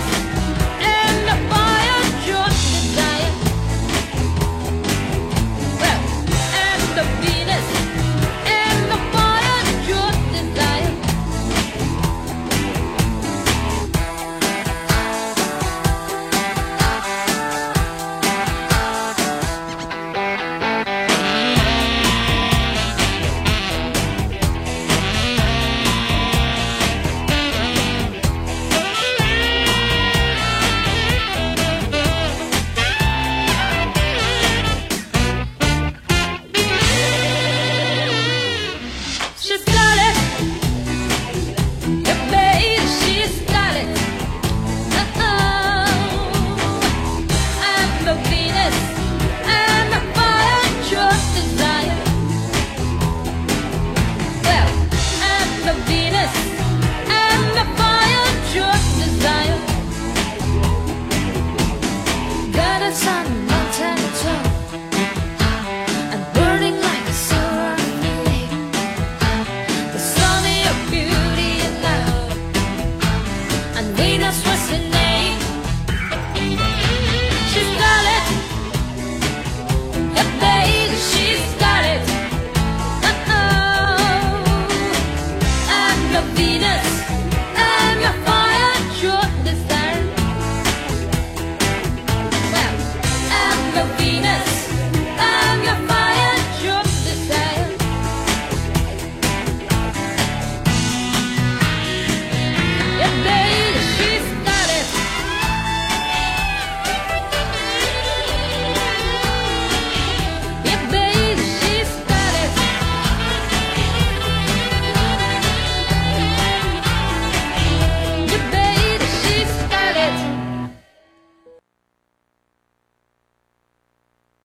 this. just gotta Venus.